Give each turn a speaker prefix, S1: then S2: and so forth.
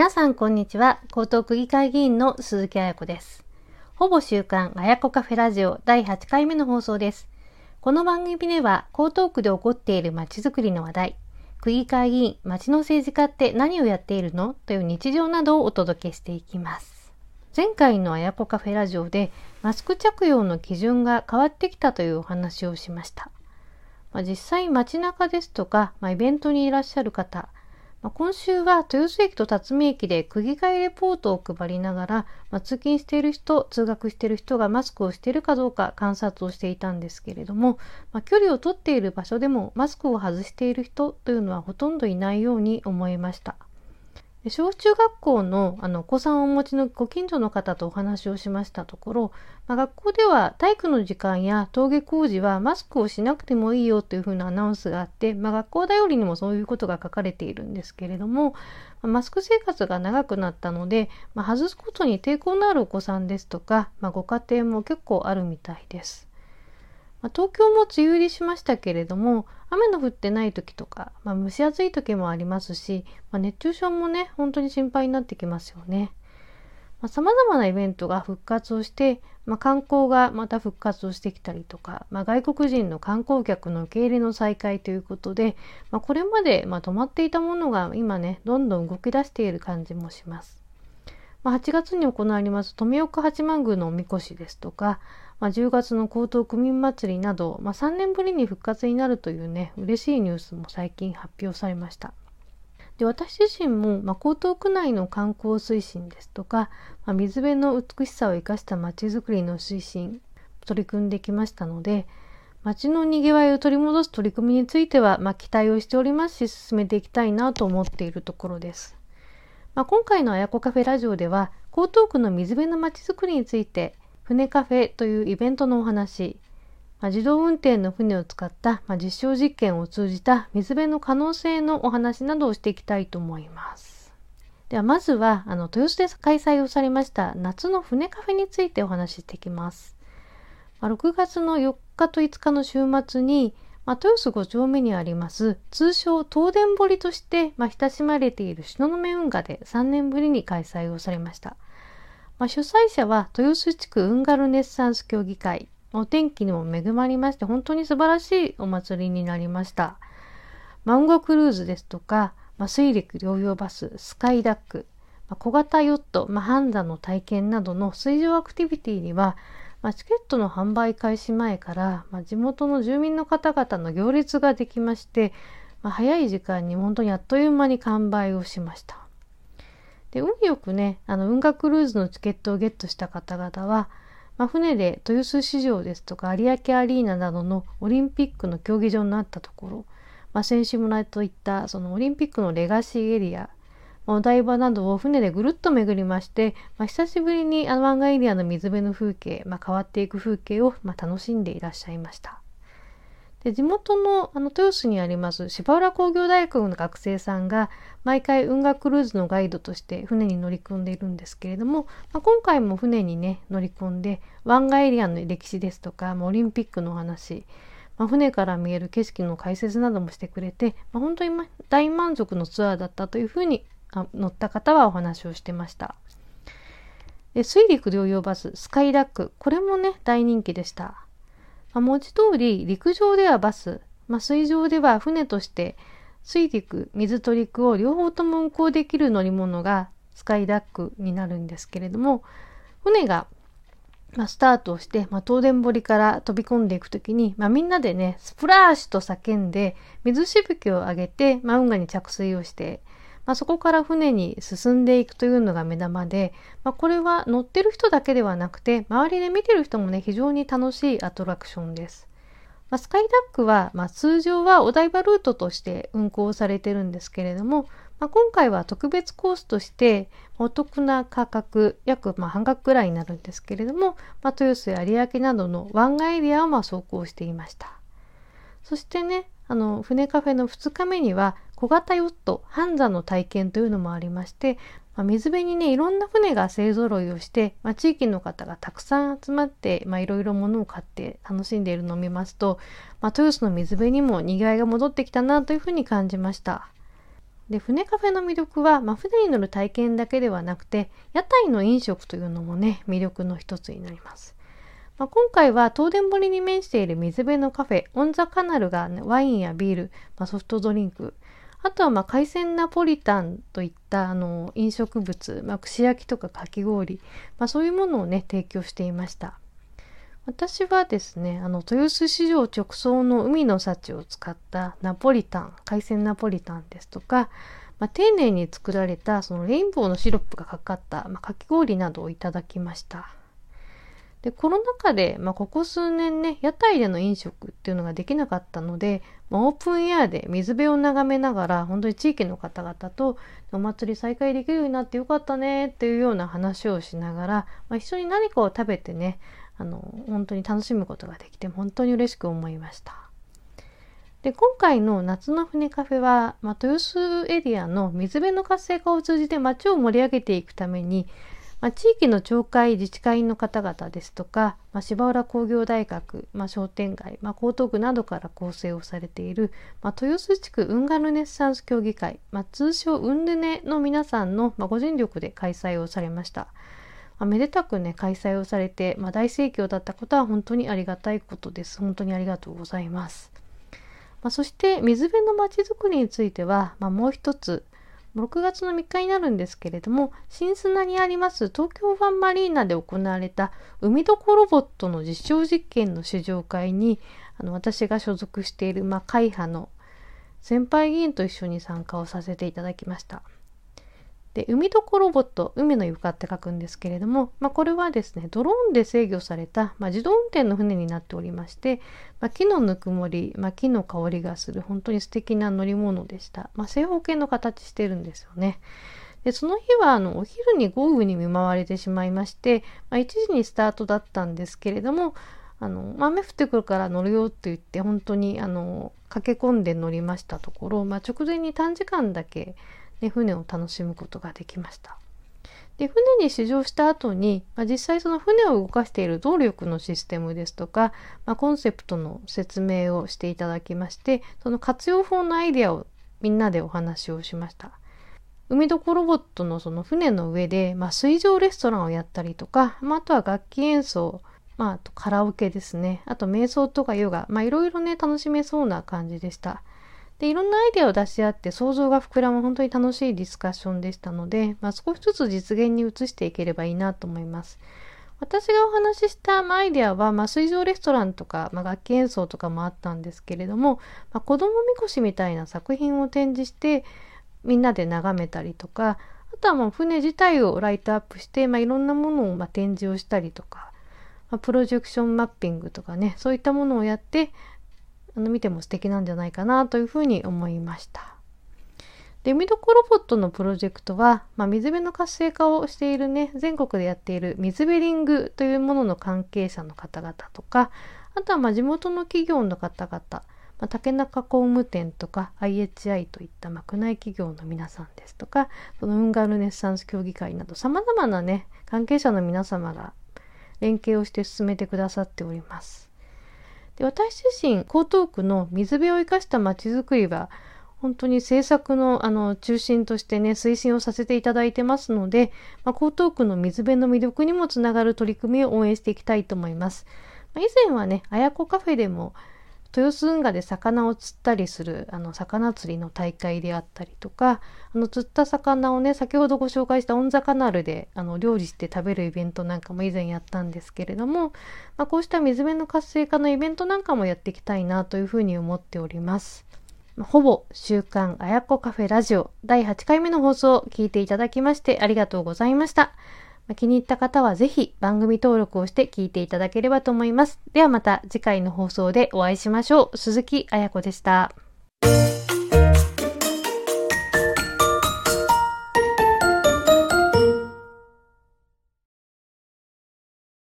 S1: 皆さんこんにちは。江東区議会議員の鈴木彩子です。ほぼ週刊あやこカフェラジオ第8回目の放送です。この番組では江東区で起こっている街づくりの話題、区議会議員、街の政治家って何をやっているの？という日常などをお届けしていきます。前回のあやこカフェラジオでマスク着用の基準が変わってきたというお話をしました。まあ、実際街中ですとか、まあ、イベントにいらっしゃる方、まあ、今週は豊洲駅と辰巳駅で区議会レポートを配りながら、まあ、通勤している人、通学している人がマスクをしているかどうか観察をしていたんですけれども、まあ、距離をとっている場所でもマスクを外している人というのはほとんどいないように思いました。小中学校のあのお子さんをお持ちのご近所の方とお話をしましたところ、まあ、学校では体育の時間や登下校時はマスクをしなくてもいいよというふうなアナウンスがあって、まあ、学校だよりにもそういうことが書かれているんですけれどもま、マスク生活が長くなったので、ま、外すことに抵抗のあるお子さんですとか、ま、ご家庭も結構あるみたいです。まあ、東京も梅雨入りしましたけれども、雨の降ってない時とか、まあ、蒸し暑い時もありますし、まあ、熱中症もね、本当に心配になってきますよね。さまあ、様々なイベントが復活をして、まあ、観光がまた復活をしてきたりとか、まあ、外国人の観光客の受け入れの再開ということで、まあ、これまでま止まっていたものが今ね、どんどん動き出している感じもします。ま、8月に行われます富岡八幡宮のおみこしですとか、まあ、10月の江東区民祭りなど、まあ、3年ぶりに復活になるというね、嬉しいニュースも最近発表されました。で私自身も、まあ、江東区内の観光推進ですとか、まあ、水辺の美しさを生かした街づくりの推進、取り組んできましたので、街の賑わいを取り戻す取り組みについては、まあ、期待をしておりますし、進めていきたいなと思っているところです。まあ、今回のあやこカフェラジオでは、江東区の水辺の街づくりについて、船カフェというイベントのお話、まあ、自動運転の船を使った、まあ、実証実験を通じた水辺の可能性のお話などをしていきたいと思います。ではまずはあの豊洲で開催をされました夏の船カフェについてお話ししていきます。まあ、6月の4日と5日の週末に、まあ、豊洲5丁目にあります通称東電堀として、まあ、親しまれている東雲運河で3年ぶりに開催をされました。まあ、主催者は豊洲地区運河ルネッサンス協議会。お天気にも恵まりまして、本当に素晴らしいお祭りになりました。マンゴークルーズですとか、まあ、水陸両用バス、スカイダック、まあ、小型ヨット、まあ、ハンザの体験などの水上アクティビティには、まあ、チケットの販売開始前から、まあ、地元の住民の方々の行列ができまして、まあ、早い時間に本当にあっという間に完売をしました。で、運よくね、あの、運河クルーズのチケットをゲットした方々は、まあ、船で豊洲市場ですとか有明アリーナなどのオリンピックの競技場になったところ、まあ、選手村といったそのオリンピックのレガシーエリア、まあ、お台場などを船でぐるっと巡りまして、まあ、久しぶりにあの湾岸エリアの水辺の風景、まあ、変わっていく風景をまあ楽しんでいらっしゃいました。で地元のあの豊洲にあります芝浦工業大学の学生さんが毎回運河クルーズのガイドとして船に乗り込んでいるんですけれども、まあ、今回も船にね乗り込んで湾岸エリアの歴史ですとか、まあ、オリンピックのお話、まあ、船から見える景色の解説などもしてくれて、ま、本当に大満足のツアーだったというふうに乗った方はお話をしてました。で水陸両用バススカイラックこれもね大人気でした。まあ、文字通り陸上ではバス、まあ、水上では船として水陸、水と陸を両方とも運航できる乗り物がスカイダックになるんですけれども、船が、まあ、スタートをして、まあ、東電堀から飛び込んでいくときに、まあ、みんなでね、スプラッシュと叫んで、水しぶきを上げて、まあ、運河に着水をして、まあ、そこから船に進んでいくというのが目玉で、まあ、これは乗ってる人だけではなくて周りで見てる人もね非常に楽しいアトラクションです。まあ、スカイダックは、まあ、通常はお台場ルートとして運行されてるんですけれども、まあ、今回は特別コースとしてお得な価格約ま半額くらいになるんですけれども、ま、豊洲や有明などの湾岸エリアをま走行していました。そしてねあの船カフェの2日目には小型ヨットハンザの体験というのもありまして、まあ、水辺にねいろんな船が勢ぞろいをして、まあ、地域の方がたくさん集まって、まあ、いろいろ物を買って楽しんでいるのを見ますと、まあ、豊洲の水辺にもにぎわいが戻ってきたなというふうに感じました。で、船カフェの魅力は、まあ、船に乗る体験だけではなくて、屋台の飲食というのもね、魅力の一つになります。まあ、今回は東電堀に面している水辺のカフェ、オンザカナルが、ね、ワインやビール、まあ、ソフトドリンク、あとはまあ海鮮ナポリタンといったあの飲食物、まあ、串焼きとかかき氷、まあ、そういうものをね提供していました。私はですね、あの、豊洲市場直送の海の幸を使ったナポリタン、海鮮ナポリタンですとか、まあ、丁寧に作られたそのレインボーのシロップがかかった、まあ、かき氷などをいただきました。で、コロナ禍で、まあ、ここ数年ね、屋台での飲食っていうのができなかったので、まあ、オープンエアで水辺を眺めながら、本当に地域の方々とお祭り再開できるようになってよかったねっていうような話をしながら、まあ、一緒に何かを食べてね、あの、本当に楽しむことができて、本当に嬉しく思いました。で、今回の夏の船カフェは、まあ、豊洲エリアの水辺の活性化を通じて街を盛り上げていくために、まあ、地域の町会自治会の方々ですとか、まあ、芝浦工業大学、まあ、商店街、まあ、江東区などから構成をされている、まあ、豊洲地区運河ルネッサンス協議会、まあ、通称運ルネの皆さんの、まあ、ご尽力で開催をされました。まあ、めでたくね、開催をされて、まあ、大盛況だったことは本当にありがたいことです。本当にありがとうございます。まあ、そして水辺のまちづくりについては、まあ、もう一つ、6月の3日になるんですけれども、新砂にあります東京ファンマリーナで行われた海どこロボットの実証実験の試乗会に、あの私が所属している、まあ、会派の先輩議員と一緒に参加をさせていただきました。で、海どこロボット、海の床って書くんですけれども、まあ、これはですね、ドローンで制御された、まあ、自動運転の船になっておりまして、まあ、木のぬくもり、ま、木の香りがする本当に素敵な乗り物でした。ま、正方形の形してるんですよね。で、その日は、あの、お昼に豪雨に見舞われてしまいまして、ま、1時にスタートだったんですけれども、あの、雨降ってくるから乗るよって言って、本当に、あの、駆け込んで乗りましたところ、ま、直前に短時間だけ、ね、船を楽しむことができました。で船に試乗した後に、まあ、実際その船を動かしている動力のシステムですとか、まあ、コンセプトの説明をしていただきましてその活用法のアイデアをみんなでお話をしました。海どこロボットのその船の上で、まあ、水上レストランをやったりとか、まあ、あとは楽器演奏、まあ、あとカラオケですね。あと瞑想とかヨガ、まあ、いろいろね、楽しめそうな感じでした。で、いろんなアイデアを出し合って想像が膨らむ本当に楽しいディスカッションでしたので、まあ、少しずつ実現に移していければいいなと思います。私がお話ししたアイデアは、まあ、水上レストランとか、まあ、楽器演奏とかもあったんですけれども、まあ、子供みこしみたいな作品を展示してみんなで眺めたりとかあとはもう船自体をライトアップして、まあ、いろんなものをま展示をしたりとか、まプロジェクションマッピングとかねそういったものをやってあの見ても素敵なんじゃないかなというふうに思いました。で、海どこロボットのプロジェクトは、まあ、水辺の活性化をしているね、全国でやっている水辺リングというものの関係者の方々とか、あとはま地元の企業の方々、まあ、竹中工務店とか IHI といったま国内企業の皆さんですとか、その運河ルネッサンス協議会など様々なね、関係者の皆様が連携をして進めてくださっております。で私自身、江東区の水辺を生かしたまちづくりは、本当に政策のあの中心としてね、推進をさせていただいてますので、まあ、江東区の水辺の魅力にもつながる取り組みを応援していきたいと思います。まあ、以前はね、あやこカフェでも、豊洲運河で魚を釣ったりするあの魚釣りの大会であったりとかあの釣った魚をね先ほどご紹介したオンザカナルであの料理して食べるイベントなんかも以前やったんですけれども、まあ、こうした水辺の活性化のイベントなんかもやっていきたいなというふうに思っております。ほぼ週刊あやこカフェラジオ第8回目の放送を聞いていただきましてありがとうございました。気に入った方はぜひ番組登録をして聞いていただければと思います。ではまた次回の放送でお会いしましょう。鈴木彩子でした。